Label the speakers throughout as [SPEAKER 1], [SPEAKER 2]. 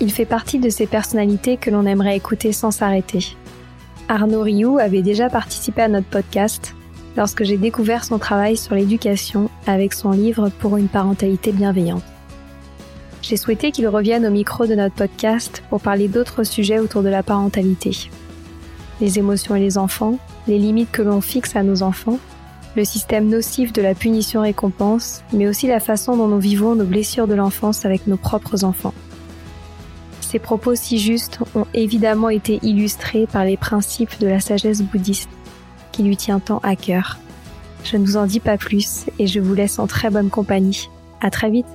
[SPEAKER 1] Il fait partie de ces personnalités que l'on aimerait écouter sans s'arrêter. Arnaud Rioux avait déjà participé à notre podcast lorsque j'ai découvert son travail sur l'éducation avec son livre Pour une parentalité bienveillante. J'ai souhaité qu'il revienne au micro de notre podcast pour parler d'autres sujets autour de la parentalité. Les émotions et les enfants, les limites que l'on fixe à nos enfants, le système nocif de la punition-récompense, mais aussi la façon dont nous vivons nos blessures de l'enfance avec nos propres enfants. Ces propos si justes ont évidemment été illustrés par les principes de la sagesse bouddhiste, qui lui tient tant à cœur. Je ne vous en dis pas plus et je vous laisse en très bonne compagnie. À très vite!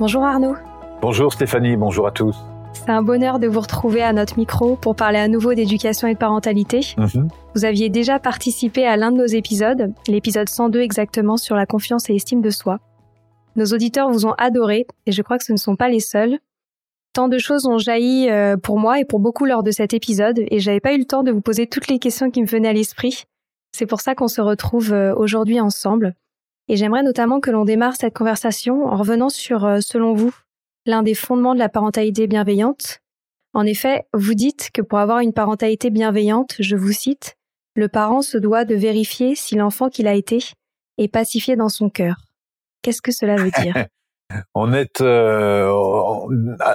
[SPEAKER 1] Bonjour Arnaud.
[SPEAKER 2] Bonjour Stéphanie, bonjour à tous.
[SPEAKER 1] C'est un bonheur de vous retrouver à notre micro pour parler à nouveau d'éducation et de parentalité.
[SPEAKER 2] Mhm.
[SPEAKER 1] Vous aviez déjà participé à l'un de nos épisodes, l'épisode 102 exactement sur la confiance et l'estime de soi. Nos auditeurs vous ont adoré et je crois que ce ne sont pas les seuls. Tant de choses ont jailli euh, pour moi et pour beaucoup lors de cet épisode et j'avais pas eu le temps de vous poser toutes les questions qui me venaient à l'esprit. C'est pour ça qu'on se retrouve euh, aujourd'hui ensemble. Et j'aimerais notamment que l'on démarre cette conversation en revenant sur, euh, selon vous, l'un des fondements de la parentalité bienveillante. En effet, vous dites que pour avoir une parentalité bienveillante, je vous cite, le parent se doit de vérifier si l'enfant qu'il a été est pacifié dans son cœur. Qu'est-ce que cela veut dire?
[SPEAKER 2] on est euh,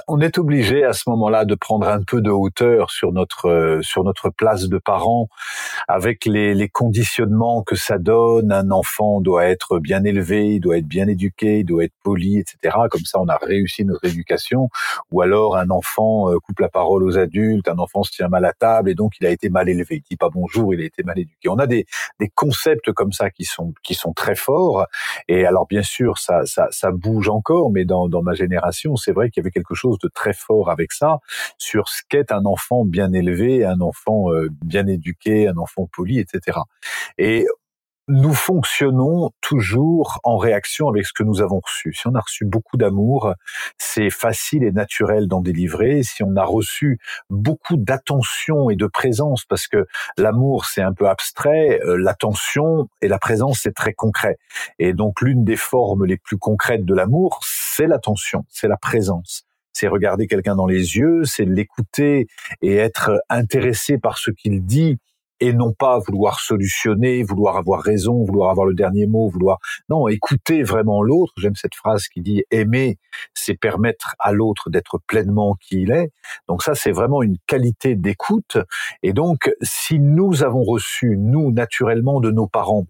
[SPEAKER 2] on est obligé à ce moment-là de prendre un peu de hauteur sur notre euh, sur notre place de parent avec les, les conditionnements que ça donne. Un enfant doit être bien élevé il doit être bien éduqué il doit être poli etc comme ça on a réussi notre éducation. Ou alors un enfant euh, coupe la parole aux adultes un enfant se tient mal à table et donc il a été mal élevé. Il dit pas bonjour il a été mal éduqué. On a des des concepts comme ça qui sont qui sont très forts. Et alors bien sûr ça ça ça bouge encore mais dans, dans ma génération, c'est vrai qu'il y avait quelque chose de très fort avec ça, sur ce qu'est un enfant bien élevé, un enfant euh, bien éduqué, un enfant poli, etc. Et nous fonctionnons toujours en réaction avec ce que nous avons reçu. Si on a reçu beaucoup d'amour, c'est facile et naturel d'en délivrer. Si on a reçu beaucoup d'attention et de présence, parce que l'amour c'est un peu abstrait, euh, l'attention et la présence c'est très concret. Et donc l'une des formes les plus concrètes de l'amour, c'est l'attention, c'est la présence c'est regarder quelqu'un dans les yeux, c'est l'écouter et être intéressé par ce qu'il dit et non pas vouloir solutionner, vouloir avoir raison, vouloir avoir le dernier mot, vouloir non écouter vraiment l'autre. J'aime cette phrase qui dit aimer, c'est permettre à l'autre d'être pleinement qui il est. Donc ça, c'est vraiment une qualité d'écoute. Et donc, si nous avons reçu nous naturellement de nos parents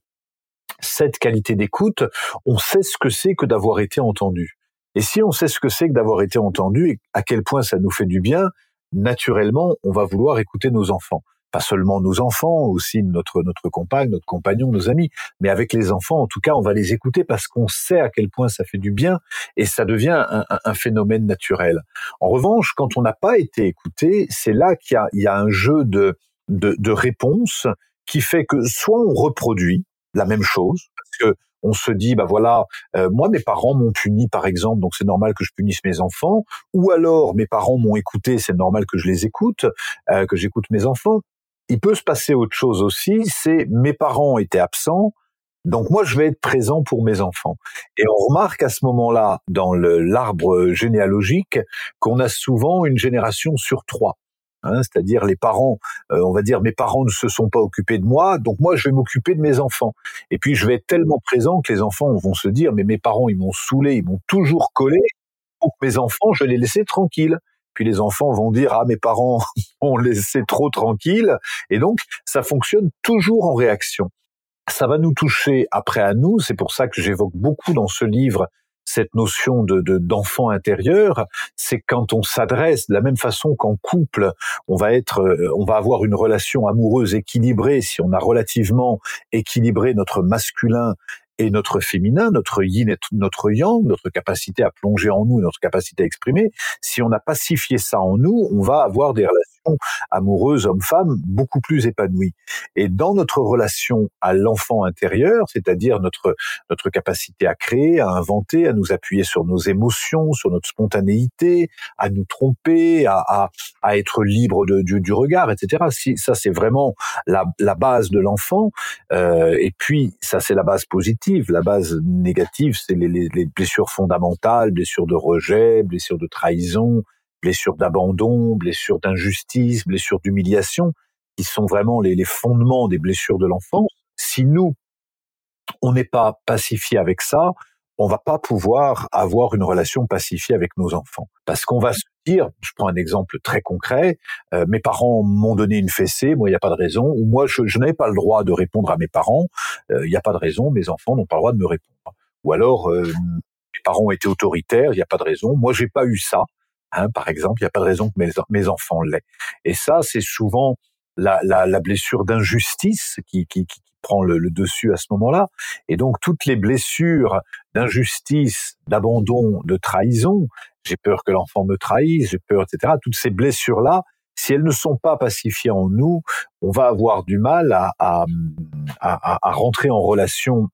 [SPEAKER 2] cette qualité d'écoute, on sait ce que c'est que d'avoir été entendu. Et si on sait ce que c'est que d'avoir été entendu et à quel point ça nous fait du bien, naturellement, on va vouloir écouter nos enfants pas seulement nos enfants, aussi notre notre compagne, notre compagnon, nos amis, mais avec les enfants, en tout cas, on va les écouter parce qu'on sait à quel point ça fait du bien et ça devient un, un phénomène naturel. En revanche, quand on n'a pas été écouté, c'est là qu'il y a, y a un jeu de, de, de réponses qui fait que soit on reproduit la même chose, parce que on se dit bah voilà euh, moi mes parents m'ont puni par exemple donc c'est normal que je punisse mes enfants ou alors mes parents m'ont écouté c'est normal que je les écoute euh, que j'écoute mes enfants il peut se passer autre chose aussi, c'est mes parents étaient absents, donc moi je vais être présent pour mes enfants. Et on remarque à ce moment-là dans l'arbre généalogique qu'on a souvent une génération sur trois. Hein, c'est-à-dire les parents, euh, on va dire mes parents ne se sont pas occupés de moi, donc moi je vais m'occuper de mes enfants. Et puis je vais être tellement présent que les enfants vont se dire mais mes parents ils m'ont saoulé, ils m'ont toujours collé, pour mes enfants je les laisser tranquilles puis les enfants vont dire ah mes parents ont laissé trop tranquille. Et donc ça fonctionne toujours en réaction. Ça va nous toucher après à nous, c'est pour ça que j'évoque beaucoup dans ce livre cette notion de d'enfant intérieur, c'est quand on s'adresse de la même façon qu'en couple, on va être, euh, on va avoir une relation amoureuse équilibrée si on a relativement équilibré notre masculin et notre féminin, notre yin et notre yang, notre capacité à plonger en nous, notre capacité à exprimer, si on a pacifié ça en nous, on va avoir des relations amoureuses homme-femme beaucoup plus épanouies. Et dans notre relation à l'enfant intérieur, c'est-à-dire notre notre capacité à créer, à inventer, à nous appuyer sur nos émotions, sur notre spontanéité, à nous tromper, à, à, à être libre de, du, du, regard, etc. Si ça c'est vraiment la, la base de l'enfant, euh, et puis ça c'est la base positive. La base négative, c'est les, les, les blessures fondamentales, blessures de rejet, blessures de trahison, blessures d'abandon, blessures d'injustice, blessures d'humiliation, qui sont vraiment les, fondements des blessures de l'enfance. Si nous, on n'est pas pacifié avec ça, on va pas pouvoir avoir une relation pacifiée avec nos enfants. Parce qu'on va se dire, je prends un exemple très concret, euh, mes parents m'ont donné une fessée, moi il n'y a pas de raison, ou moi je, je n'avais pas le droit de répondre à mes parents, euh, il n'y a pas de raison, mes enfants n'ont pas le droit de me répondre. Ou alors, euh, mes parents été autoritaires, il n'y a pas de raison, moi j'ai pas eu ça, hein, par exemple, il n'y a pas de raison que mes, mes enfants l'aient. Et ça, c'est souvent la, la, la blessure d'injustice qui, qui, qui, prend le, le, dessus à ce moment-là. Et donc toutes les blessures d'injustice, d'abandon, de trahison, j'ai peur que l'enfant me trahisse, j'ai peur, etc. Toutes ces blessures-là, si elles ne sont pas pacifiées en nous, on va avoir du mal à, à, à, à rentrer en relation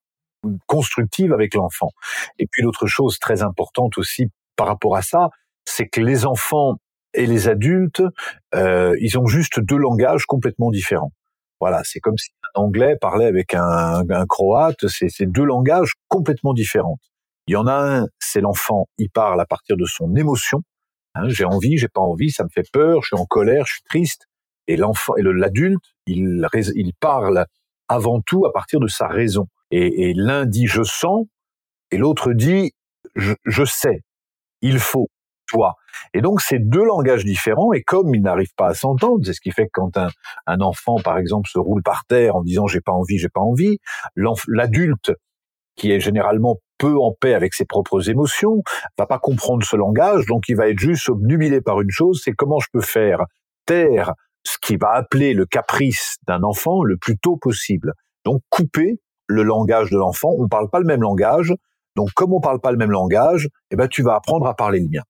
[SPEAKER 2] constructive avec l'enfant. Et puis l'autre chose très importante aussi par rapport à ça, c'est que les enfants et les adultes, euh, ils ont juste deux langages complètement différents. Voilà, c'est comme si un anglais parlait avec un, croate, c'est deux langages complètement différents. Il y en a un, c'est l'enfant, il parle à partir de son émotion. Hein, j'ai envie, j'ai pas envie, ça me fait peur, je suis en colère, je suis triste. Et l'enfant et l'adulte, il, il parle avant tout à partir de sa raison. Et, et l'un dit je sens, et l'autre dit je, je sais, il faut Et donc, c'est deux langages différents, et comme ils n'arrivent pas à s'entendre, c'est ce qui fait que quand un, un, enfant, par exemple, se roule par terre en disant j'ai pas envie, j'ai pas envie, l'adulte, qui est généralement peu en paix avec ses propres émotions, va pas comprendre ce langage, donc il va être juste obnubilé par une chose, c'est comment je peux faire taire ce qui va appeler le caprice d'un enfant le plus tôt possible. Donc couper le langage de l'enfant, on parle pas le même langage, donc comme on parle pas le même langage, eh ben tu vas apprendre à parler le mien.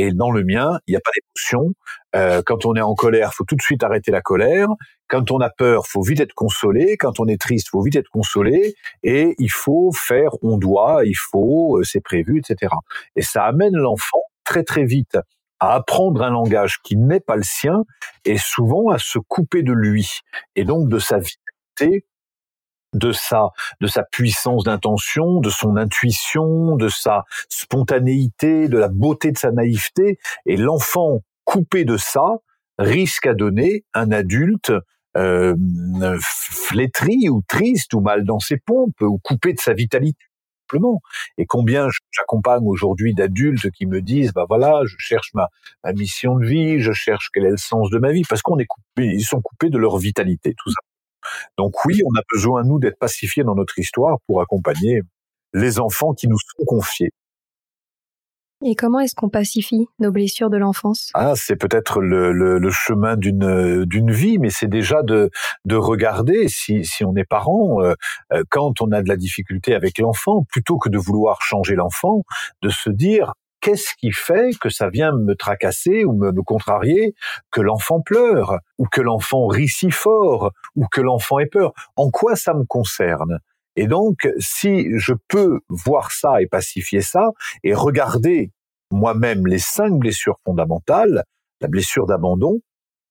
[SPEAKER 2] Et dans le mien, il n'y a pas d'émotion. Euh, quand on est en colère, faut tout de suite arrêter la colère. Quand on a peur, faut vite être consolé. Quand on est triste, faut vite être consolé. Et il faut faire, on doit, il faut, euh, c'est prévu, etc. Et ça amène l'enfant très très vite à apprendre un langage qui n'est pas le sien et souvent à se couper de lui et donc de sa vitalité de sa de sa puissance d'intention, de son intuition, de sa spontanéité, de la beauté de sa naïveté et l'enfant coupé de ça risque à donner un adulte euh, flétri ou triste ou mal dans ses pompes ou coupé de sa vitalité simplement. Et combien j'accompagne aujourd'hui d'adultes qui me disent, bah voilà, je cherche ma, ma mission de vie, je cherche quel est le sens de ma vie, parce qu'on est coupé, ils sont coupés de leur vitalité, tout ça. Donc oui, on a besoin, nous, d'être pacifiés dans notre histoire pour accompagner les enfants qui nous sont confiés.
[SPEAKER 1] Et comment est-ce qu'on pacifie nos blessures de l'enfance?
[SPEAKER 2] Ah, c'est peut-être le, le, le, chemin d'une d'une vie, mais c'est déjà de de regarder si si on est parent euh, euh, quand on a de la difficulté avec l'enfant, plutôt que de vouloir changer l'enfant, de se dire qu'est-ce qui fait que ça vient me tracasser ou me, contrarier, que l'enfant pleure, ou que l'enfant rit si fort, ou que l'enfant ait peur? En quoi ça me concerne? Et donc, si je peux voir ça et pacifier ça, et regarder moi-même les cinq blessures fondamentales, la blessure d'abandon,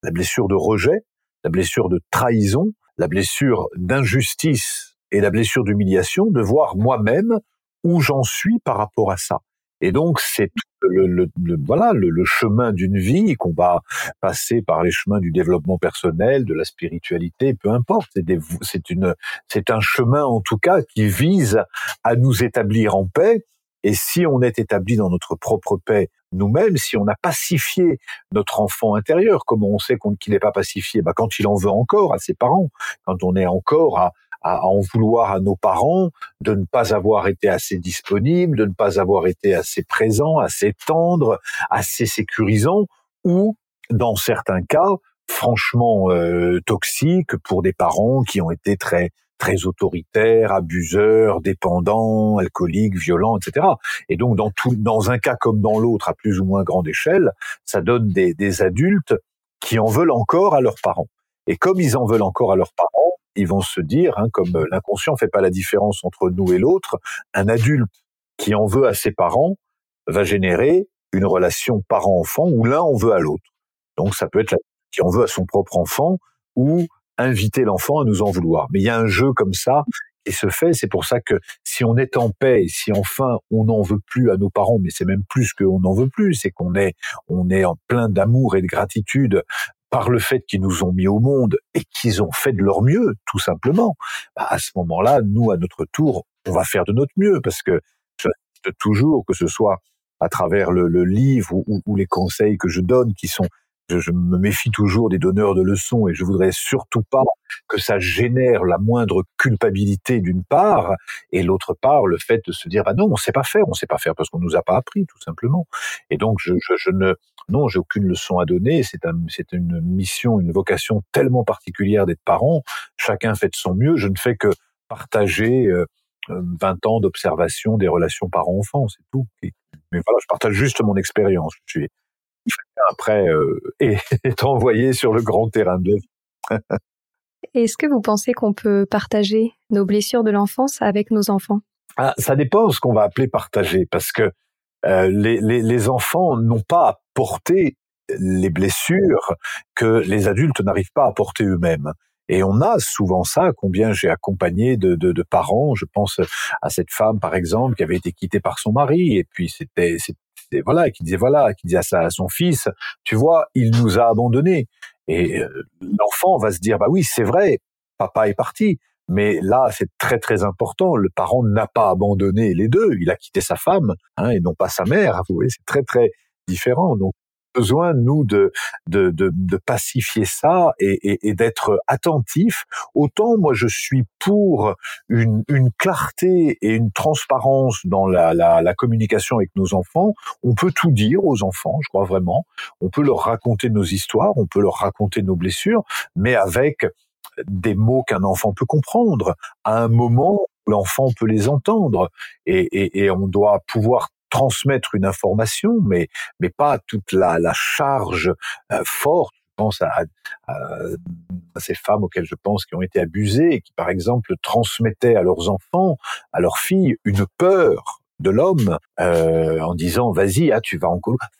[SPEAKER 2] la blessure de rejet, la blessure de trahison, la blessure d'injustice et la blessure d'humiliation, de voir moi-même où j'en suis par rapport à ça. Et donc c'est le, le, le, voilà le, le chemin d'une vie qu'on va passer par les chemins du développement personnel, de la spiritualité, peu importe. C'est une c'est un chemin en tout cas qui vise à nous établir en paix. Et si on est établi dans notre propre paix nous-mêmes, si on a pacifié notre enfant intérieur, comment on sait qu'il n'est pas pacifié? Bah Quand il en veut encore à ses parents, quand on est encore à, à, en vouloir à nos parents de ne pas avoir été assez disponibles, de ne pas avoir été assez présents, assez tendres, assez sécurisants, ou dans certains cas, franchement euh, toxiques pour des parents qui ont été très très autoritaire, abuseur, dépendant, alcoolique, violent, etc. Et donc dans tout, dans un cas comme dans l'autre, à plus ou moins grande échelle, ça donne des, des adultes qui en veulent encore à leurs parents. Et comme ils en veulent encore à leurs parents, ils vont se dire, hein, comme l'inconscient fait pas la différence entre nous et l'autre, un adulte qui en veut à ses parents va générer une relation parent-enfant où l'un en veut à l'autre. Donc ça peut être qui en veut à son propre enfant ou inviter l'enfant à nous en vouloir. Mais il y a un jeu comme ça qui se fait. C'est pour ça que si on est en paix, si enfin on n'en veut plus à nos parents, mais c'est même plus qu'on n'en veut plus, c'est qu'on est on est en plein d'amour et de gratitude par le fait qu'ils nous ont mis au monde et qu'ils ont fait de leur mieux, tout simplement. Bah, à ce moment-là, nous, à notre tour, on va faire de notre mieux parce que je toujours que ce soit à travers le, livre ou, ou, les conseils que je donne qui sont je, me méfie toujours des donneurs de leçons et je voudrais surtout pas que ça génère la moindre culpabilité d'une part et l'autre part le fait de se dire ah non on sait pas faire on sait pas faire parce qu'on nous a pas appris tout simplement et donc je, je, je ne non j'ai aucune leçon à donner c'est un, c'est une mission une vocation tellement particulière d'être parent chacun fait de son mieux je ne fais que partager euh, 20 ans d'observation des relations parents-enfants, c'est tout. Mais voilà, je partage juste mon expérience. Je suis après euh, est envoyé sur le grand terrain de vie.
[SPEAKER 1] Est-ce que vous pensez qu'on peut partager nos blessures de l'enfance avec nos enfants?
[SPEAKER 2] Ah, Ça dépend de ce qu'on va appeler partager, parce que euh, les, les, les, enfants n'ont pas à porter les blessures que les adultes n'arrivent pas à porter eux-mêmes. Et on a souvent ça, combien j'ai accompagné de, de, de, parents, je pense à cette femme par exemple qui avait été quittée par son mari, et puis c'était voilà, qui disait voilà, qui disait à, ça, à son fils, tu vois, il nous a abandonnés. Et euh, l'enfant va se dire bah oui, c'est vrai, papa est parti. Mais là, c'est très très important. Le parent n'a pas abandonné les deux. Il a quitté sa femme hein, et non pas sa mère. Vous voyez, c'est très très différent. Donc besoin, nous, de, de, de, de pacifier ça et, et, et d'être attentif. Autant moi, je suis pour une, une clarté et une transparence dans la, la, la, communication avec nos enfants. On peut tout dire aux enfants, je crois vraiment. On peut leur raconter nos histoires, on peut leur raconter nos blessures, mais avec des mots qu'un enfant peut comprendre à un moment où l'enfant peut les entendre et, et, et on doit pouvoir transmettre une information, mais mais pas toute la, la charge euh, forte. Je pense à, à, ces femmes auxquelles je pense qui ont été abusées et qui, par exemple, transmettaient à leurs enfants, à leurs filles, une peur de l'homme euh, en disant vas-y ah tu vas en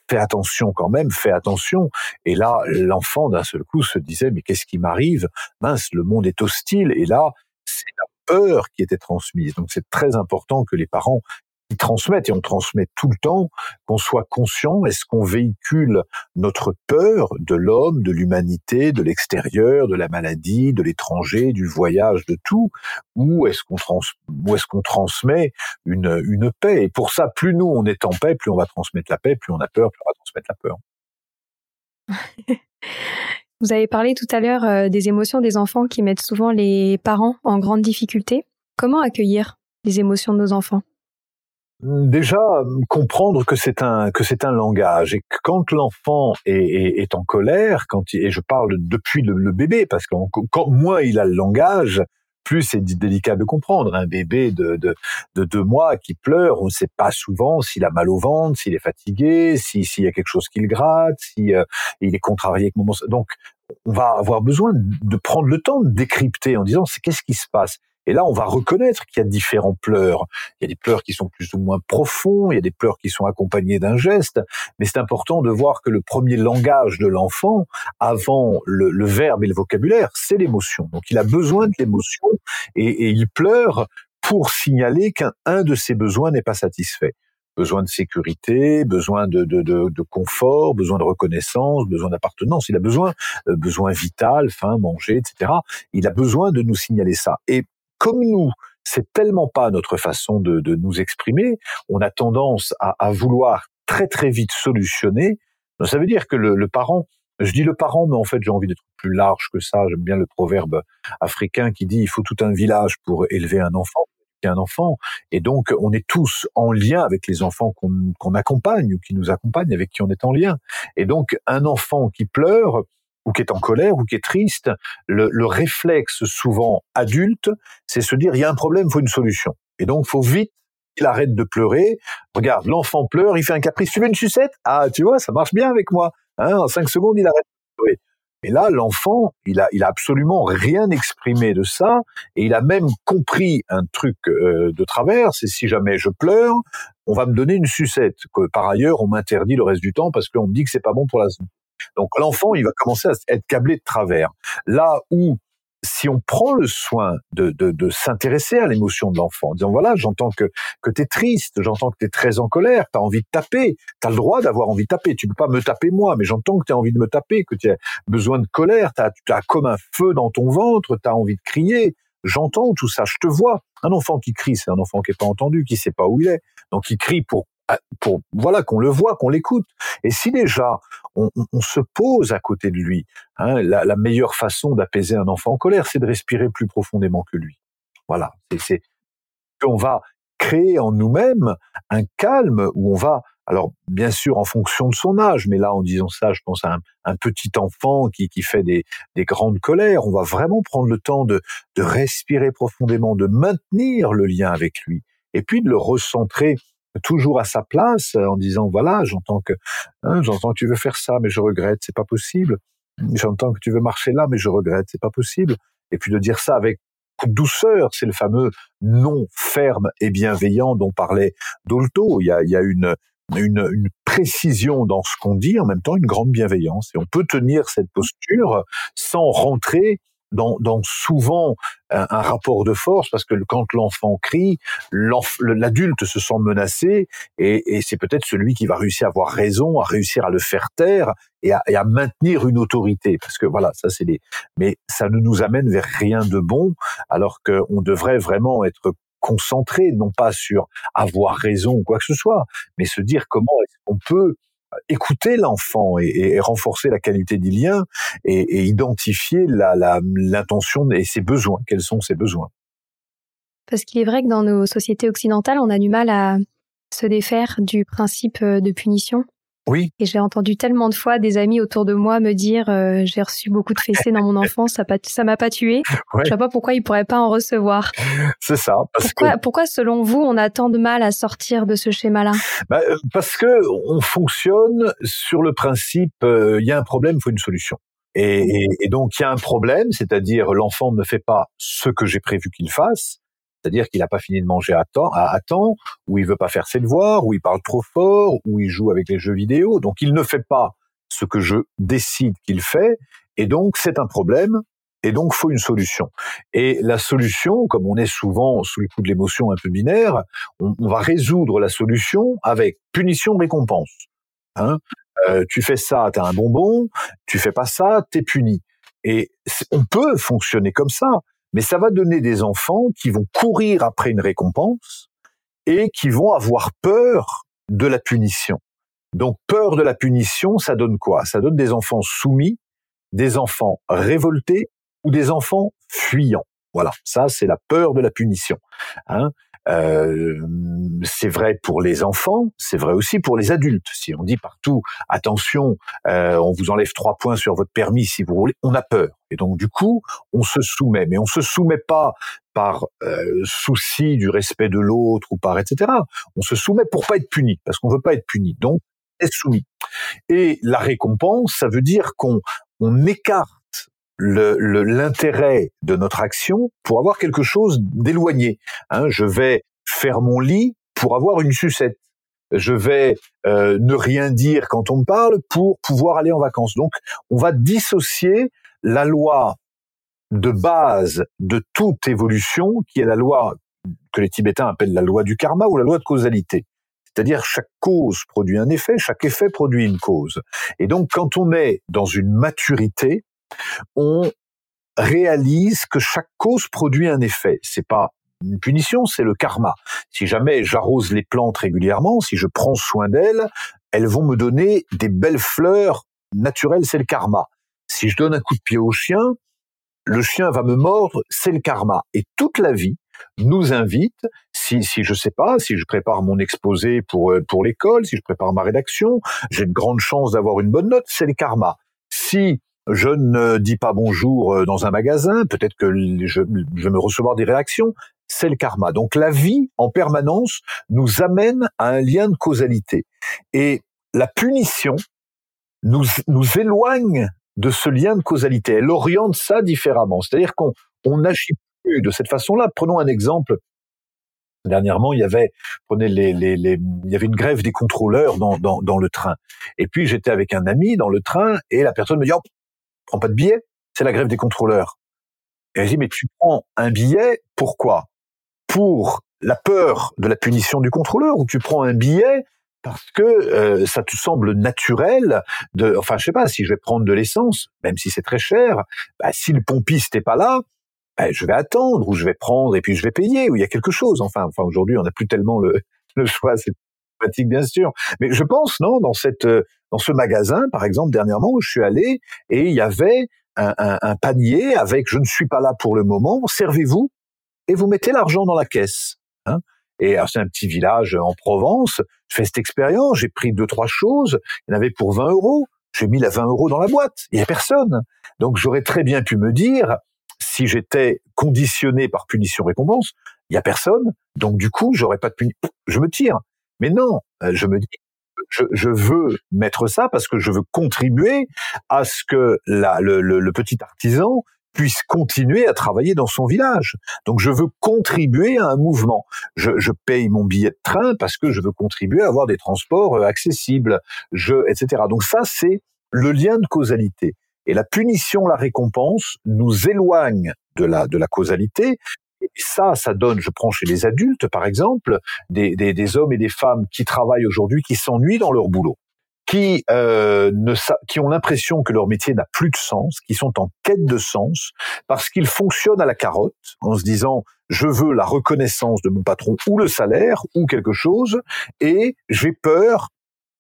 [SPEAKER 2] fais attention quand même fais attention. Et là l'enfant d'un seul coup se disait mais qu'est-ce qui m'arrive? Mince le monde est hostile. Et là c'est la peur qui était transmise. Donc c'est très important que les parents transmettent et on transmet tout le temps, qu'on soit conscient, est-ce qu'on véhicule notre peur de l'homme, de l'humanité, de l'extérieur, de la maladie, de l'étranger, du voyage, de tout, ou est-ce qu'on trans est-ce qu'on transmet une, une paix? Et pour ça, plus nous on est en paix, plus on va transmettre la paix, plus on a peur, plus on va transmettre la peur.
[SPEAKER 1] Vous avez parlé tout à l'heure euh, des émotions des enfants qui mettent souvent les parents en grande difficulté. Comment accueillir les émotions de nos enfants?
[SPEAKER 2] Déjà comprendre que c'est un que c'est un langage et que quand l'enfant est, est, est, en colère, quand et je parle depuis le, bébé parce que quand moins il a le langage, plus c'est délicat de comprendre. Un bébé de, de, de deux mois qui pleure, on ne sait pas souvent s'il a mal au ventre, s'il est fatigué, s'il y a quelque chose qui le gratte, si euh, il est contrarié avec moment. Donc, on va avoir besoin de prendre le temps de décrypter en disant c'est qu'est-ce qui se passe? Et là, on va reconnaître qu'il y a différents pleurs. Il y a des pleurs qui sont plus ou moins profonds, il y a des pleurs qui sont accompagnés d'un geste, mais c'est important de voir que le premier langage de l'enfant, avant le, verbe et le vocabulaire, c'est l'émotion. Donc il a besoin de l'émotion et, il pleure pour signaler qu'un de ses besoins n'est pas satisfait besoin de sécurité, besoin de, de, confort, besoin de reconnaissance, besoin d'appartenance. Il a besoin, euh, besoin vital, faim, manger, etc. Il a besoin de nous signaler ça. Et comme nous, c'est tellement pas notre façon de, de nous exprimer, on a tendance à, à, vouloir très très vite solutionner. ça veut dire que le, le parent, je dis le parent, mais en fait j'ai envie d'être plus large que ça. J'aime bien le proverbe africain qui dit il faut tout un village pour élever un enfant un enfant. Et donc, on est tous en lien avec les enfants qu'on accompagne ou qui nous accompagnent, avec qui on est en lien. Et donc, un enfant qui pleure, ou qui est en colère ou qui est triste, le, le réflexe souvent adulte, c'est se dire il y a un problème, il faut une solution. Et donc faut vite qu'il arrête de pleurer. Regarde, l'enfant pleure, il fait un caprice. Tu veux une sucette? Ah, tu vois, ça marche bien avec moi. Hein, en cinq secondes, il arrête de pleurer. Et là, l'enfant, il a, il a absolument rien exprimé de ça, et il a même compris un truc euh, de travers. C'est si jamais je pleure, on va me donner une sucette que par ailleurs on m'interdit le reste du temps parce qu'on me dit que c'est pas bon pour la santé. Donc l'enfant, il va commencer à être câblé de travers. Là où si on prend le soin de, de, de s'intéresser à l'émotion de l'enfant, en disant voilà, j'entends que, que tu es triste, j'entends que tu es très en colère, tu as envie de taper, tu as le droit d'avoir envie de taper, tu peux pas me taper moi, mais j'entends que tu as envie de me taper, que tu as besoin de colère, tu as, comme un feu dans ton ventre, tu as envie de crier, j'entends tout ça, je te vois. Un enfant qui crie, c'est un enfant qui est pas entendu, qui sait pas où il est, donc il crie pour pour voilà qu'on le voit, qu'on l'écoute. Et si déjà on, on, se pose à côté de lui, hein, la, meilleure façon d'apaiser un enfant en colère, c'est de respirer plus profondément que lui. Voilà, c'est qu'on va créer en nous-mêmes un calme où on va, alors bien sûr en fonction de son âge, mais là en disant ça, je pense à un, un petit enfant qui, qui fait des, des, grandes colères, on va vraiment prendre le temps de, de respirer profondément, de maintenir le lien avec lui, et puis de le recentrer toujours à sa place en disant voilà j'entends que hein, j'entends que tu veux faire ça mais je regrette c'est pas possible. J'entends que tu veux marcher là mais je regrette c'est pas possible. Et puis de dire ça avec douceur c'est le fameux non ferme et bienveillant dont parlait Dolto. Il y a, une, une précision dans ce qu'on dit en même temps une grande bienveillance. Et on peut tenir cette posture sans rentrer dans, dans souvent un, un, rapport de force parce que quand l'enfant crie, l'adulte se sent menacé et, et c'est peut-être celui qui va réussir à avoir raison, à réussir à le faire taire et à, et à maintenir une autorité parce que voilà, ça c'est les. Mais ça ne nous amène vers rien de bon alors qu'on devrait vraiment être concentré non pas sur avoir raison ou quoi que ce soit, mais se dire comment est-ce qu'on peut écouter l'enfant et, renforcer la qualité du lien et, identifier l'intention la, et ses besoins. Quels sont ses besoins
[SPEAKER 1] Parce qu'il est vrai que dans nos sociétés occidentales, on a du mal à se défaire du principe de punition.
[SPEAKER 2] Oui.
[SPEAKER 1] Et j'ai entendu tellement de fois des amis autour de moi me dire euh, j'ai reçu beaucoup de fessées dans mon enfance, ça ça m'a pas tué. Ouais. Je sais pas pourquoi ils pourraient pas en recevoir.
[SPEAKER 2] C'est ça.
[SPEAKER 1] Parce pourquoi, que... pourquoi, selon vous, on a tant de mal à sortir de ce schéma-là?
[SPEAKER 2] Bah, euh, Parce que on fonctionne sur le principe il euh, y a un problème, il faut une solution. Et, et, et donc il y a un problème, c'est-à-dire l'enfant ne fait pas ce que j'ai prévu qu'il fasse c'est-à-dire qu'il n'a pas fini de manger à temps, à, temps, ou il veut pas faire ses devoirs, ou il parle trop fort, ou il joue avec les jeux vidéo. Donc il ne fait pas ce que je décide qu'il fait, et donc c'est un problème. Et donc, faut une solution. Et la solution, comme on est souvent sous le coup de l'émotion un peu binaire, on, on, va résoudre la solution avec punition-récompense. Hein? Euh, tu fais ça, t'as un bonbon. Tu fais pas ça, t'es puni. Et on peut fonctionner comme ça mais ça va donner des enfants qui vont courir après une récompense et qui vont avoir peur de la punition. Donc peur de la punition, ça donne quoi? Ça donne des enfants soumis, des enfants révoltés ou des enfants fuyants. Voilà, ça c'est la peur de la punition. Hein euh, c'est vrai pour les enfants, c'est vrai aussi pour les adultes. Si on dit partout attention, euh, on vous enlève trois points sur votre permis si vous voulez, on a peur. Et donc du coup, on se soumet, mais on se soumet pas par euh, souci du respect de l'autre ou par etc. On se soumet pour pas être puni, parce qu'on veut pas être puni. Donc est soumis. Et la récompense, ça veut dire qu'on on écarte l'intérêt de notre action pour avoir quelque chose d'éloigné. Hein, je vais faire mon lit pour avoir une sucette. Je vais euh, ne rien dire quand on me parle pour pouvoir aller en vacances. Donc, on va dissocier la loi de base de toute évolution, qui est la loi que les Tibétains appellent la loi du karma ou la loi de causalité. C'est-à-dire chaque cause produit un effet, chaque effet produit une cause. Et donc quand on est dans une maturité, on réalise que chaque cause produit un effet. C'est pas une punition, c'est le karma. Si jamais j'arrose les plantes régulièrement, si je prends soin d'elles, elles vont me donner des belles fleurs naturelles, c'est le karma. Si je donne un coup de pied au chien, le chien va me mordre, c'est le karma. Et toute la vie nous invite, si, je sais pas, si je prépare mon exposé pour, euh, pour l'école, si je prépare ma rédaction, j'ai de grandes chances d'avoir une bonne note, c'est le karma. Si je ne dis pas bonjour euh, dans un magasin, peut-être que je, je vais me recevoir des réactions, c'est le karma. Donc la vie en permanence nous amène à un lien de causalité. Et la punition nous, nous éloigne de ce lien de causalité. Elle oriente ça différemment. C'est-à-dire qu'on on n'agit plus de cette façon-là. Prenons un exemple Dernièrement, il y avait, prenez les, les, les, il y avait une grève des contrôleurs dans, dans, dans le train. Et puis j'étais avec un ami dans le train et la personne me dit, oh, prends pas de billet, c'est la grève des contrôleurs. Et je dis, mais tu prends un billet, pourquoi? Pour la peur de la punition du contrôleur ou tu prends un billet parce que euh, ça te semble naturel de, enfin je sais pas, si je vais prendre de l'essence, même si c'est très cher, bah, si le pompiste n'est pas là, ben, je vais attendre ou je vais prendre et puis je vais payer ou il y a quelque chose. Enfin, enfin aujourd'hui, on n'a plus tellement le, le choix. C'est pratique bien sûr, mais je pense non dans cette euh, dans ce magasin par exemple dernièrement où je suis allé et il y avait un, un, un panier avec je ne suis pas là pour le moment, servez-vous et vous mettez l'argent dans la caisse. Hein et c'est un petit village en Provence. Je fais cette expérience, j'ai pris deux trois choses. Il y en avait pour 20 euros. J'ai mis la 20 euros dans la boîte. Il y a personne. Donc j'aurais très bien pu me dire, si j'étais conditionné par punition-récompense, il y a personne, donc du coup, j'aurais pas de punition. Je me tire. Mais non, euh, je me dis, je, je, veux mettre ça parce que je veux contribuer à ce que la, le, le, petit artisan puisse continuer à travailler dans son village. Donc je veux contribuer à un mouvement. Je, je, paye mon billet de train parce que je veux contribuer à avoir des transports euh, accessibles, je, etc. Donc ça, c'est le lien de causalité. Et la punition, la récompense nous éloigne de la, de la causalité. Et ça, ça donne, je prends chez les adultes par exemple, des, des, des hommes et des femmes qui travaillent aujourd'hui, qui s'ennuient dans leur boulot, qui, euh, ne, qui ont l'impression que leur métier n'a plus de sens, qui sont en quête de sens, parce qu'ils fonctionnent à la carotte, en se disant je veux la reconnaissance de mon patron ou le salaire ou quelque chose, et j'ai peur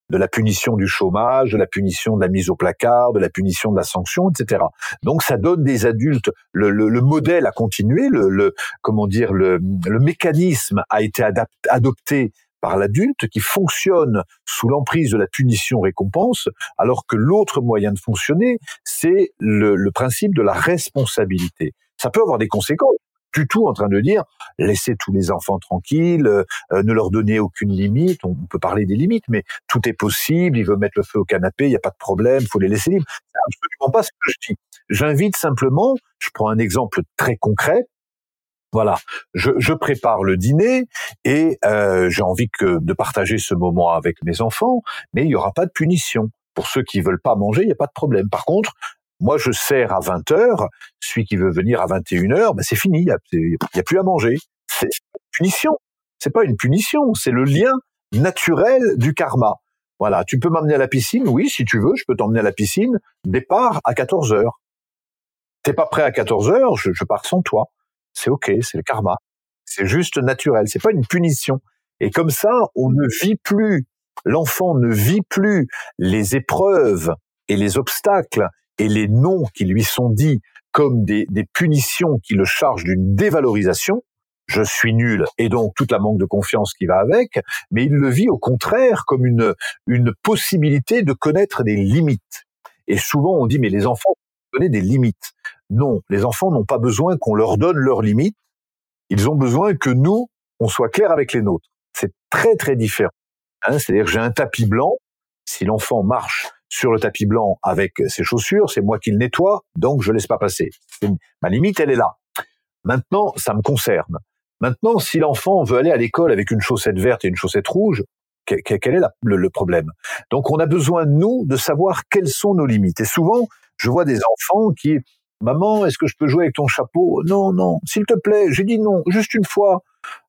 [SPEAKER 2] de la punition du chômage, de la punition de la mise au placard, de la punition de la sanction, etc. Donc ça donne des adultes le, le, le modèle a continué, le, le comment dire le, le mécanisme a été adopté par l'adulte qui fonctionne sous l'emprise de la punition-récompense, alors que l'autre moyen de fonctionner, c'est le, le principe de la responsabilité. Ça peut avoir des conséquences du tout en train de dire laissez tous les enfants tranquilles, euh, euh, ne leur donnez aucune limite. On peut parler des limites, mais tout est possible. Ils veulent mettre le feu au canapé, il n'y a pas de problème, faut les laisser libres. C'est absolument pas ce que je dis. J'invite simplement, je prends un exemple très concret. Voilà, je, je prépare le dîner et euh, j'ai envie que de partager ce moment avec mes enfants, mais il n'y aura pas de punition. Pour ceux qui veulent pas manger, il n'y a pas de problème. Par contre, moi, je sers à 20 heures. Celui qui veut venir à 21 heures, ben c'est fini. Il n'y a, plus à manger. C'est une punition. C'est pas une punition. C'est le lien naturel du karma. Voilà. Tu peux m'amener à la piscine? Oui, si tu veux, je peux t'emmener à la piscine. Départ à 14 heures. T'es pas prêt à 14 heures, je, je pars sans toi. C'est ok. C'est le karma. C'est juste naturel. C'est pas une punition. Et comme ça, on ne vit plus. L'enfant ne vit plus les épreuves et les obstacles et les noms qui lui sont dits comme des, des punitions qui le chargent d'une dévalorisation, je suis nul et donc toute la manque de confiance qui va avec, mais il le vit au contraire comme une, une possibilité de connaître des limites. Et souvent on dit mais les enfants donner des limites. Non, les enfants n'ont pas besoin qu'on leur donne leurs limites, ils ont besoin que nous, on soit clair avec les nôtres. C'est très très différent. Hein, C'est-à-dire que j'ai un tapis blanc, si l'enfant marche sur le tapis blanc avec ses chaussures, c'est moi qui le nettoie, donc je laisse pas passer. Ma limite, elle est là. Maintenant, ça me concerne. Maintenant, si l'enfant veut aller à l'école avec une chaussette verte et une chaussette rouge, quel est le, problème? Donc, on a besoin, nous, de savoir quelles sont nos limites. Et souvent, je vois des enfants qui, maman, est-ce que je peux jouer avec ton chapeau? Non, non, s'il te plaît, j'ai dit non, juste une fois.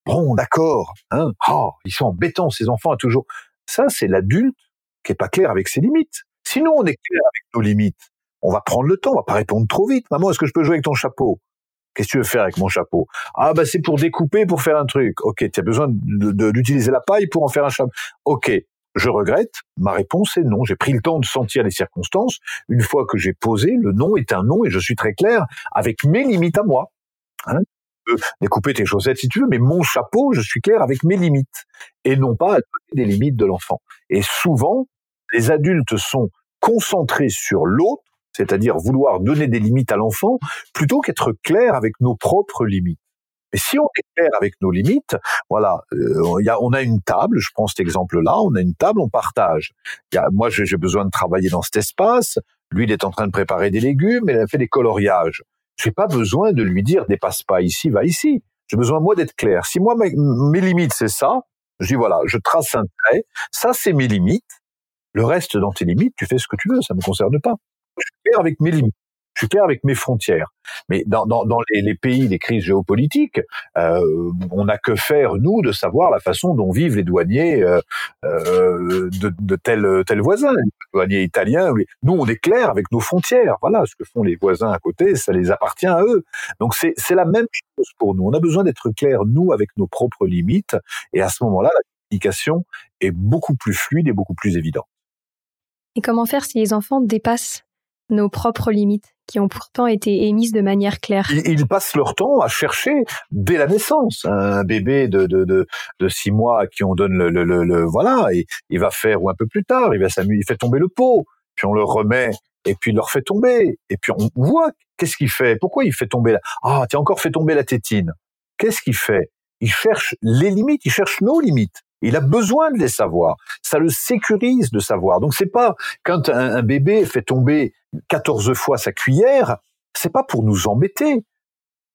[SPEAKER 2] Bon, d'accord. Hein oh, ils sont embêtants, ces enfants, à toujours. Ça, c'est l'adulte qui est pas clair avec ses limites. Sinon, on est clair avec nos limites. On va prendre le temps, on va pas répondre trop vite. Maman, est-ce que je peux jouer avec ton chapeau? Qu'est-ce que tu veux faire avec mon chapeau? Ah bah c'est pour découper, pour faire un truc. Ok, tu as besoin d'utiliser la paille pour en faire un chapeau. Ok, je regrette. Ma réponse est non. J'ai pris le temps de sentir les circonstances. Une fois que j'ai posé, le non est un non et je suis très clair avec mes limites à moi. Hein? Tu peux découper tes chaussettes si tu veux, mais mon chapeau, je suis clair avec mes limites et non pas à des limites de l'enfant. Et souvent, les adultes sont concentrés sur l'autre c'est-à-dire vouloir donner des limites à l'enfant, plutôt qu'être clair avec nos propres limites. Mais si on est clair avec nos limites, voilà, euh, on a une table, je prends cet exemple-là, on a une table, on partage. Moi, j'ai besoin de travailler dans cet espace, lui, il est en train de préparer des légumes, il a fait des coloriages. Je n'ai pas besoin de lui dire dépasse pas ici, va ici. J'ai besoin moi d'être clair. Si moi mes, mes limites c'est ça, je dis voilà, je trace un trait, ça c'est mes limites. Le reste dans tes limites, tu fais ce que tu veux, ça me concerne pas. Je suis clair avec mes limites je suis clair avec mes frontières. Mais dans, dans, les, pays, les crises géopolitiques, euh, on n'a que faire, nous, de savoir la façon dont vivent les douaniers euh, euh, de, de tel, tel voisin, les douaniers italiens. Nous, on est clair avec nos frontières. Voilà, ce que font les voisins à côté, ça les appartient à eux. Donc c'est la même chose pour nous. On a besoin d'être clair, nous, avec nos propres limites. Et à ce moment-là, la communication est beaucoup plus fluide et beaucoup plus évidente.
[SPEAKER 1] Et comment faire si les enfants dépassent nos propres limites qui ont pourtant été émises de manière claire?
[SPEAKER 2] Ils, passent leur temps à chercher dès la naissance. Un bébé de de, de, six mois à qui on donne le, le, voilà, et il va faire ou un peu plus tard, il va s'amuser, il fait tomber le pot, puis on le remet et puis il leur fait tomber. Et puis on voit qu'est-ce qu'il fait, pourquoi il fait tomber là ah tu as encore fait tomber la tétine, qu'est-ce qu'il fait? Il cherche les limites, il cherche nos limites. Il a besoin de les savoir. Ça le sécurise de savoir. Donc c'est pas quand un, bébé fait tomber 14 fois sa cuillère, c'est pas pour nous embêter.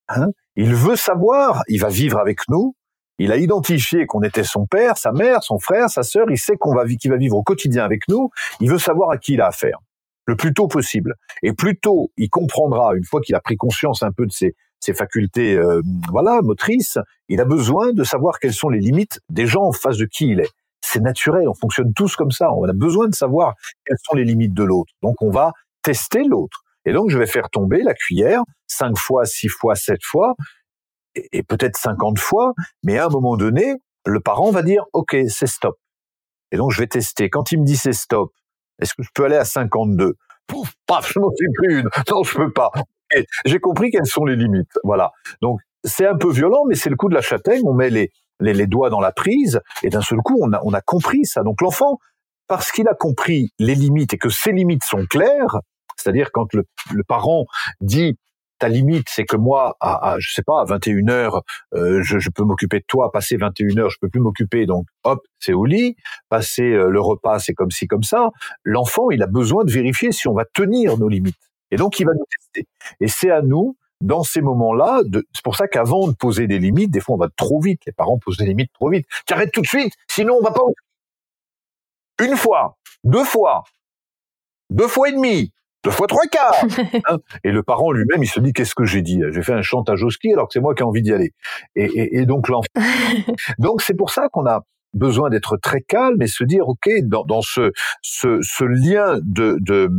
[SPEAKER 2] Hein il veut savoir, il va vivre avec nous. Il a identifié qu'on était son père, sa mère, son frère, sa sœur. Il sait qu'on qu'il va vivre au quotidien avec nous. Il veut savoir à qui il a affaire le plus tôt possible. Et plus tôt il comprendra, une fois qu'il a pris conscience un peu de ses, ses facultés euh, voilà motrices, il a besoin de savoir quelles sont les limites des gens en face de qui il est. C'est naturel, on fonctionne tous comme ça. On a besoin de savoir quelles sont les limites de l'autre. Donc on va tester l'autre. Et donc je vais faire tomber la cuillère cinq fois, six fois, sept fois, et, peut-être cinquante fois. Mais à un moment donné, le parent va dire OK, c'est stop. Et donc je vais tester. Quand il me dit c'est stop, est-ce que je peux aller à 52 Pouf, paf, je n'en sais plus une. Non, je peux pas j'ai compris quelles sont les limites. Voilà. Donc c'est un peu violent, mais c'est le coup de la châtaigne. On met les, les, doigts dans la prise et d'un seul coup, on a, on a compris ça. Donc l'enfant, parce qu'il a compris les limites et que ces limites sont claires, c'est-à-dire quand le, le parent dit ta limite, c'est que moi, à, à, je sais pas, à 21 heures, euh, je, je, peux m'occuper de toi. Passer 21 heures, je peux plus m'occuper. Donc, hop, c'est au lit. Passer euh, le repas, c'est comme ci, comme ça. L'enfant, il a besoin de vérifier si on va tenir nos limites. Et donc, il va nous tester. Et c'est à nous, dans ces moments-là, c'est pour ça qu'avant de poser des limites, des fois on va trop vite. Les parents posent des limites trop vite. J'arrête tout de suite, sinon on va pas. Une fois, deux fois, deux fois et demi, deux fois trois quarts. Hein. et le parent lui-même, il se dit qu'est-ce que j'ai dit? J'ai fait un chantage au ski alors que c'est moi qui ai envie d'y aller. Et, et, et donc l'enfant. donc c'est pour ça qu'on a besoin d'être très calme et se dire ok dans, ce, lien de,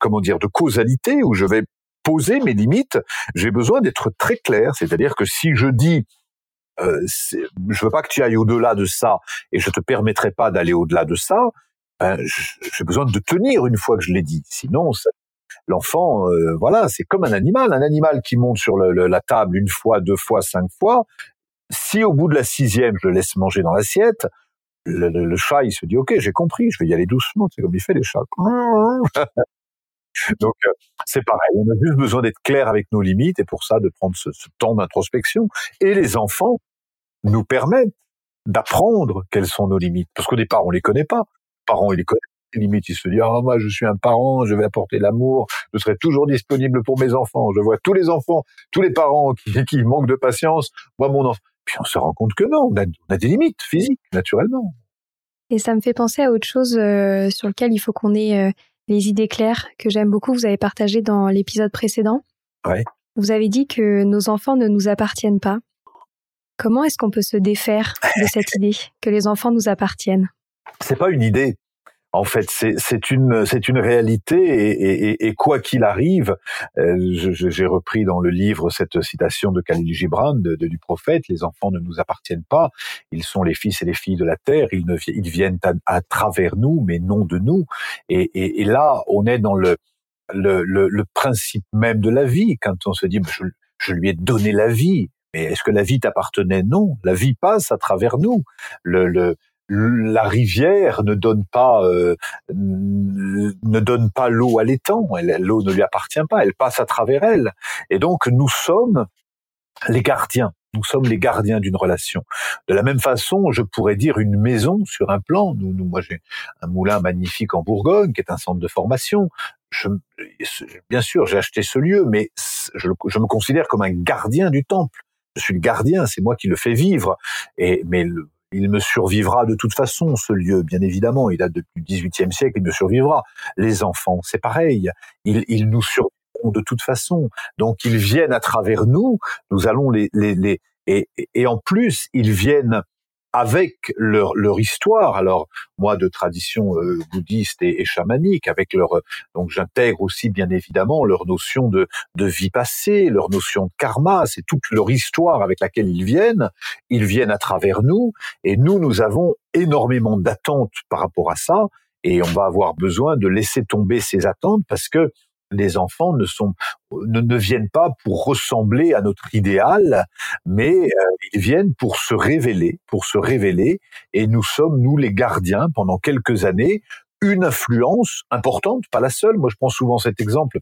[SPEAKER 2] comment dire de causalité où je vais poser mes limites, j'ai besoin d'être très clair, c'est-à-dire que si je dis euh, je veux pas que tu ailles au-delà de ça et je te permettrai pas d'aller au-delà de ça, ben, j'ai besoin de tenir une fois que je l'ai dit. Sinon, l'enfant, euh, voilà, c'est comme un animal. Un animal qui monte sur la table une fois, deux fois, cinq fois, si au bout de la sixième, je le laisse manger dans l'assiette, le, chat, il se dit, OK, j'ai compris, je vais y aller doucement. C'est comme il fait les chats. Donc, euh, c'est pareil. On a juste besoin d'être clair avec nos limites et pour ça, de prendre ce, temps d'introspection. Et les enfants nous permettent d'apprendre quelles sont nos limites. Parce qu'au départ, on les connaît pas. Les parents, ils les connaissent. Les limites, ils se disent, ah, moi, je suis un parent, je vais apporter l'amour, je serai toujours disponible pour mes enfants. Je vois tous les enfants, tous les parents qui, qui manquent de patience. Moi, mon enfant, puis on se rend compte que non, on a, des limites physiques, naturellement.
[SPEAKER 1] Et ça me fait penser à autre chose euh, sur lequel il faut qu'on ait euh, les idées claires, que j'aime beaucoup, vous avez partagé dans l'épisode précédent.
[SPEAKER 2] Ouais.
[SPEAKER 1] Vous avez dit que nos enfants ne nous appartiennent pas. Comment est-ce qu'on peut se défaire de cette idée que les enfants nous appartiennent?
[SPEAKER 2] C'est pas une idée, en fait, c'est une c'est une réalité et, et, et quoi qu'il arrive, euh, j'ai repris dans le livre cette citation de Khalil Gibran de, du prophète les enfants ne nous appartiennent pas, ils sont les fils et les filles de la terre, ils ne ils viennent à, travers nous, mais non de nous. Et, et, là, on est dans le le, le principe même de la vie quand on se dit je, je lui ai donné la vie, mais est-ce que la vie t'appartenait? Non, la vie passe à travers nous. Le, le, la rivière ne donne pas euh, ne donne pas l'eau à l'étang. L'eau ne lui appartient pas. Elle passe à travers elle. Et donc nous sommes les gardiens. Nous sommes les gardiens d'une relation. De la même façon, je pourrais dire une maison sur un plan. Moi, j'ai un moulin magnifique en Bourgogne, qui est un centre de formation. Bien sûr, j'ai acheté ce lieu, mais je, me considère comme un gardien du temple. Je suis le gardien, c'est moi qui le fais vivre. Mais le, il me survivra de toute façon, ce lieu, bien évidemment. Il date depuis le XVIIIe siècle, il me survivra. Les enfants, c'est pareil. Ils, ils nous survivront de toute façon. Donc, ils viennent à travers nous. Nous allons les, les, les et, et en plus, ils viennent avec leur, leur histoire. Alors moi de tradition euh, bouddhiste et, et, chamanique, avec leur donc j'intègre aussi bien évidemment leur notion de, de vie passée, leur notion de karma, c'est toute leur histoire avec laquelle ils viennent. Ils viennent à travers nous et nous nous avons énormément d'attentes par rapport à ça et on va avoir besoin de laisser tomber ces attentes parce que les enfants ne sont ne, ne, viennent pas pour ressembler à notre idéal, mais euh, ils viennent pour se révéler, pour se révéler, et nous sommes nous les gardiens pendant quelques années, une influence importante, pas la seule. Moi, je prends souvent cet exemple.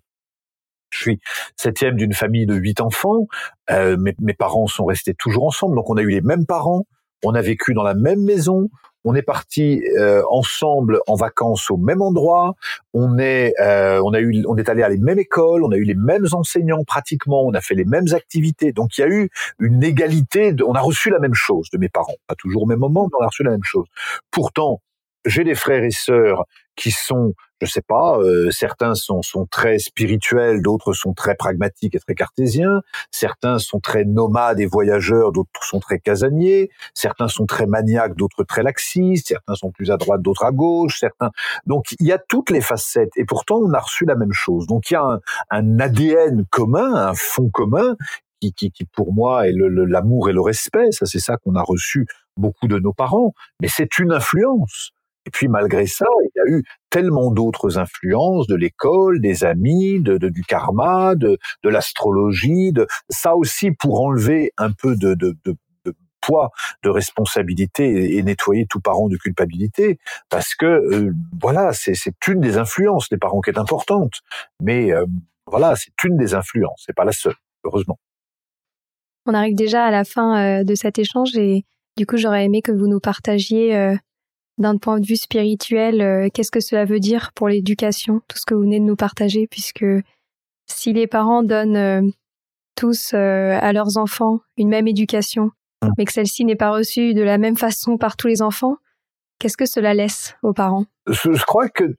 [SPEAKER 2] Je suis septième d'une famille de huit enfants. Euh, mes, mes parents sont restés toujours ensemble, donc on a eu les mêmes parents. On a vécu dans la même maison, on est parti euh, ensemble en vacances au même endroit. On est, euh, on a eu, on est allé à les mêmes écoles. On a eu les mêmes enseignants pratiquement. On a fait les mêmes activités. Donc il y a eu une égalité. De, on a reçu la même chose de mes parents. Pas toujours au même moment, mais on a reçu la même chose. Pourtant, j'ai des frères et sœurs qui sont, je sais pas, euh, certains sont, sont très spirituels, d'autres sont très pragmatiques et très cartésiens, certains sont très nomades et voyageurs, d'autres sont très casaniers, certains sont très maniaques, d'autres très laxistes, certains sont plus à droite, d'autres à gauche, certains. Donc il y a toutes les facettes et pourtant on a reçu la même chose. Donc il y a un, un ADN commun, un fond commun qui, qui, qui, pour moi est l'amour et le respect. Ça, c'est ça qu'on a reçu beaucoup de nos parents. Mais c'est une influence. Et puis malgré ça, il y a eu tellement d'autres influences de l'école, des amis, de, de, du karma, de, de l'astrologie, de ça aussi pour enlever un peu de, de, de poids de responsabilité et, nettoyer tout parent de culpabilité, parce que euh, voilà, c'est une des influences des parents qui est importante, mais euh, voilà, c'est une des influences, c'est pas la seule, heureusement.
[SPEAKER 1] On arrive déjà à la fin euh, de cet échange et du coup j'aurais aimé que vous nous partagiez d'un point de vue spirituel, euh, qu'est-ce que cela veut dire pour l'éducation, tout ce que vous venez de nous partager, puisque si les parents donnent euh, tous euh, à leurs enfants une même éducation, mmh. mais que celle-ci n'est pas reçue de la même façon par tous les enfants, qu'est-ce que cela laisse aux parents?
[SPEAKER 2] Je, crois que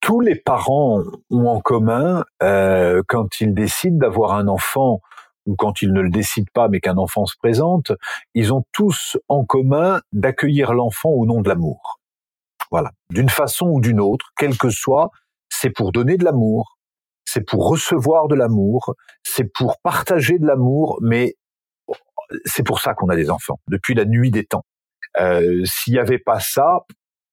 [SPEAKER 2] tous les parents ont en commun, quand ils décident d'avoir un enfant ou quand ils ne le décident pas mais qu'un enfant se présente, ils ont tous en commun d'accueillir l'enfant au nom de l'amour. Voilà, d'une façon ou d'une autre, quel que soit, c'est pour donner de l'amour, c'est pour recevoir de l'amour, c'est pour partager de l'amour, mais c'est pour ça qu'on a des enfants, depuis la nuit des temps. Euh, S'il n'y avait pas ça,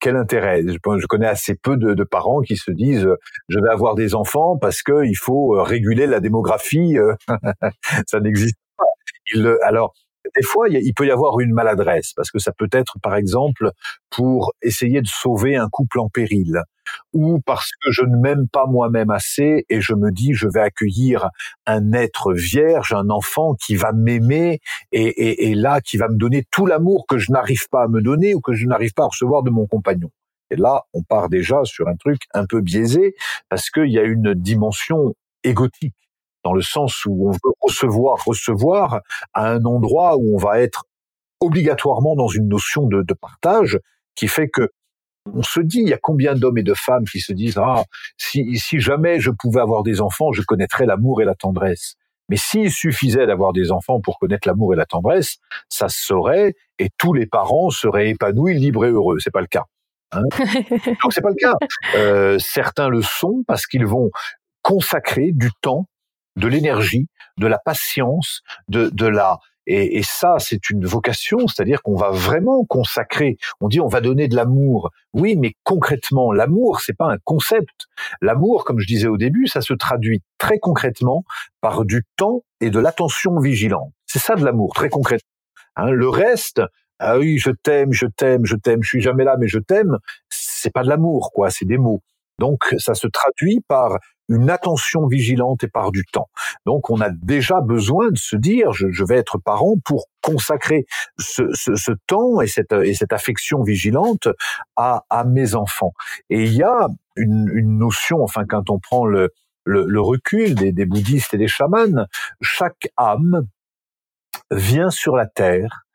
[SPEAKER 2] quel intérêt? Je, connais assez peu de, parents qui se disent je vais avoir des enfants parce que il faut euh, réguler la démographie. Euh, ça n'existe pas. Alors des fois, il peut y avoir une maladresse, parce que ça peut être, par exemple, pour essayer de sauver un couple en péril, ou parce que je ne m'aime pas moi-même assez et je me dis, je vais accueillir un être vierge, un enfant qui va m'aimer et, là, qui va me donner tout l'amour que je n'arrive pas à me donner ou que je n'arrive pas à recevoir de mon compagnon. Et là, on part déjà sur un truc un peu biaisé, parce qu'il y a une dimension égotique dans le sens où on veut recevoir, recevoir à un endroit où on va être obligatoirement dans une notion de partage qui fait que on se dit, il y a combien d'hommes et de femmes qui se disent, ah, si, si jamais je pouvais avoir des enfants, je connaîtrais l'amour et la tendresse. Mais s'il suffisait d'avoir des enfants pour connaître l'amour et la tendresse, ça se saurait et tous les parents seraient épanouis, libres et heureux. C'est pas le cas. Hein Donc c'est pas le cas. Euh, certains le sont parce qu'ils vont consacrer du temps de l'énergie, de la patience, de, de la et, et ça, c'est une vocation, c'est-à-dire qu'on va vraiment consacrer. On dit on va donner de l'amour. Oui, mais concrètement, l'amour, c'est pas un concept. L'amour, comme je disais au début, ça se traduit très concrètement par du temps et de l'attention vigilante. C'est ça de l'amour, très concrètement. Hein, le reste, ah oui, je t'aime, je t'aime, je t'aime, je suis jamais là, mais je t'aime, c'est pas de l'amour, quoi, c'est des mots. Donc, ça se traduit par une attention vigilante et par du temps. Donc, on a déjà besoin de se dire, je, vais être parent pour consacrer ce, temps et cette, et cette affection vigilante à, mes enfants. Et il y a une, notion, enfin, quand on prend le, le, recul des, des bouddhistes et des chamans, chaque âme vient sur la terre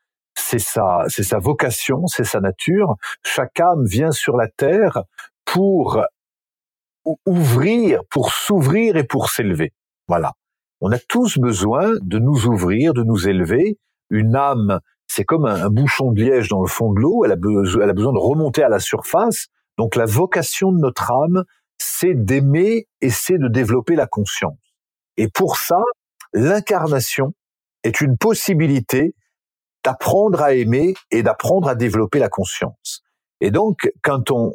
[SPEAKER 2] c'est sa, c'est sa vocation, c'est sa nature. Chaque âme vient sur la terre pour ouvrir, pour s'ouvrir et pour s'élever. Voilà. On a tous besoin de nous ouvrir, de nous élever. Une âme, c'est comme un, bouchon de liège dans le fond de l'eau. Elle a, besoin, elle a besoin de remonter à la surface. Donc la vocation de notre âme, c'est d'aimer et c'est de développer la conscience. Et pour ça, l'incarnation est une possibilité d'apprendre à aimer et d'apprendre à développer la conscience. Et donc, quand on,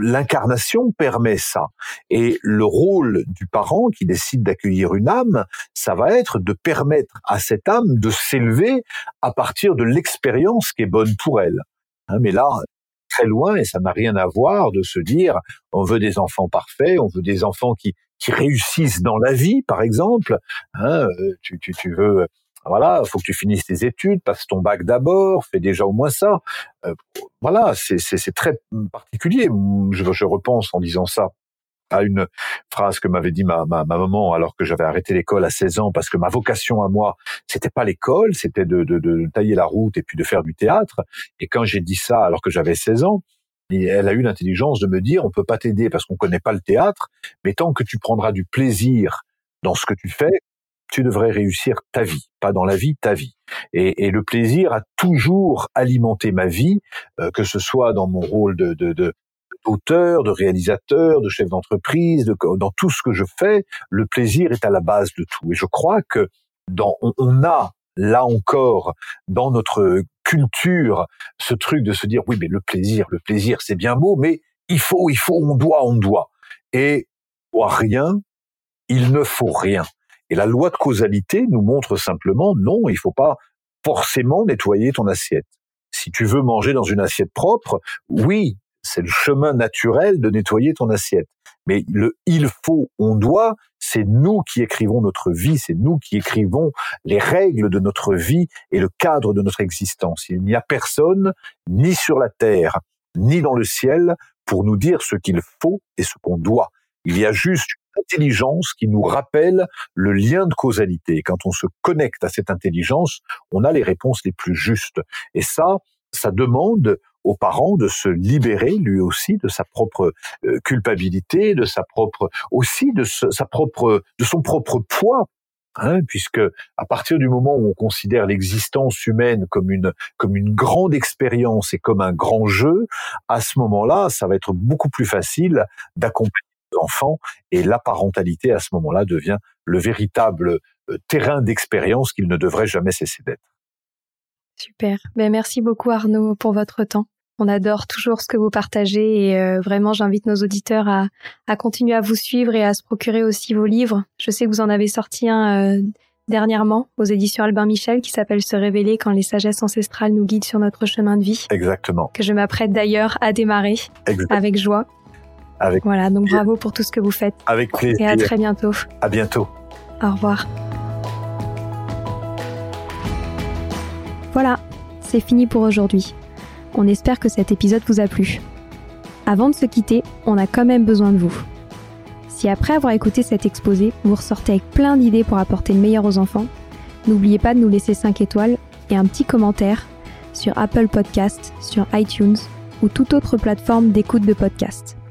[SPEAKER 2] l'incarnation permet ça. Et le rôle du parent qui décide d'accueillir une âme, ça va être de permettre à cette âme de s'élever à partir de l'expérience qui est bonne pour elle. Hein, mais là, très loin, et ça n'a rien à voir de se dire, on veut des enfants parfaits, on veut des enfants qui, réussissent dans la vie, par exemple. Hein, euh, tu, tu, tu veux voilà, faut que tu finisses tes études, passe ton bac d'abord, fais déjà au moins ça. Euh, voilà, c'est très particulier. Je, je, repense en disant ça à une phrase que m'avait dit ma, ma, maman alors que j'avais arrêté l'école à 16 ans parce que ma vocation à moi c'était pas l'école, c'était de, de, de, tailler la route et puis de faire du théâtre. Et quand j'ai dit ça alors que j'avais 16 ans, elle a eu l'intelligence de me dire on peut pas t'aider parce qu'on connaît pas le théâtre, mais tant que tu prendras du plaisir dans ce que tu fais, tu devrais réussir ta vie, pas dans la vie, ta vie. Et, le plaisir a toujours alimenté ma vie, euh, que ce soit dans mon rôle de, d'auteur, de réalisateur, de chef d'entreprise, dans tout ce que je fais, le plaisir est à la base de tout. Et je crois que dans, on, a là encore dans notre culture ce truc de se dire oui mais le plaisir, le plaisir c'est bien beau, mais il faut, il faut, on doit, on doit. Et rien, il ne faut rien. Et la loi de causalité nous montre simplement, non, il faut pas forcément nettoyer ton assiette. Si tu veux manger dans une assiette propre, oui, c'est le chemin naturel de nettoyer ton assiette. Mais le il faut, on doit, c'est nous qui écrivons notre vie, c'est nous qui écrivons les règles de notre vie et le cadre de notre existence. Il n'y a personne, ni sur la terre, ni dans le ciel, pour nous dire ce qu'il faut et ce qu'on doit. Il y a juste intelligence qui nous rappelle le lien de causalité. Quand on se connecte à cette intelligence, on a les réponses les plus justes. Et ça, ça demande aux parents de se libérer lui aussi de sa propre euh, culpabilité, de sa propre aussi de sa propre de son propre poids Hein, puisque à partir du moment où on considère l'existence humaine comme une comme une grande expérience et comme un grand jeu, à ce moment-là, ça va être beaucoup plus facile d'accompagner et la parentalité à ce moment-là devient le véritable euh, terrain d'expérience qu'il ne devrait jamais cesser d'être.
[SPEAKER 1] Super. Ben, merci beaucoup Arnaud pour votre temps. On adore toujours ce que vous partagez et euh, vraiment j'invite nos auditeurs à, à, continuer à vous suivre et à se procurer aussi vos livres. Je sais que vous en avez sorti un euh, dernièrement aux éditions Albin Michel qui s'appelle Se révéler quand les sagesses ancestrales nous guident sur notre chemin de vie.
[SPEAKER 2] Exactement.
[SPEAKER 1] Que je m'apprête d'ailleurs à démarrer avec joie. Voilà, donc bravo pour tout ce que vous faites.
[SPEAKER 2] Avec plaisir.
[SPEAKER 1] Et à très bientôt.
[SPEAKER 2] À bientôt.
[SPEAKER 1] Au revoir. Voilà, c'est fini pour aujourd'hui. On espère que cet épisode vous a plu. Avant de se quitter, on a quand même besoin de vous. Si après avoir écouté cet exposé, vous ressortez avec plein d'idées pour apporter le meilleur aux enfants, n'oubliez pas de nous laisser 5 étoiles et un petit commentaire sur Apple Podcast, sur iTunes ou toute autre plateforme d'écoute de podcast.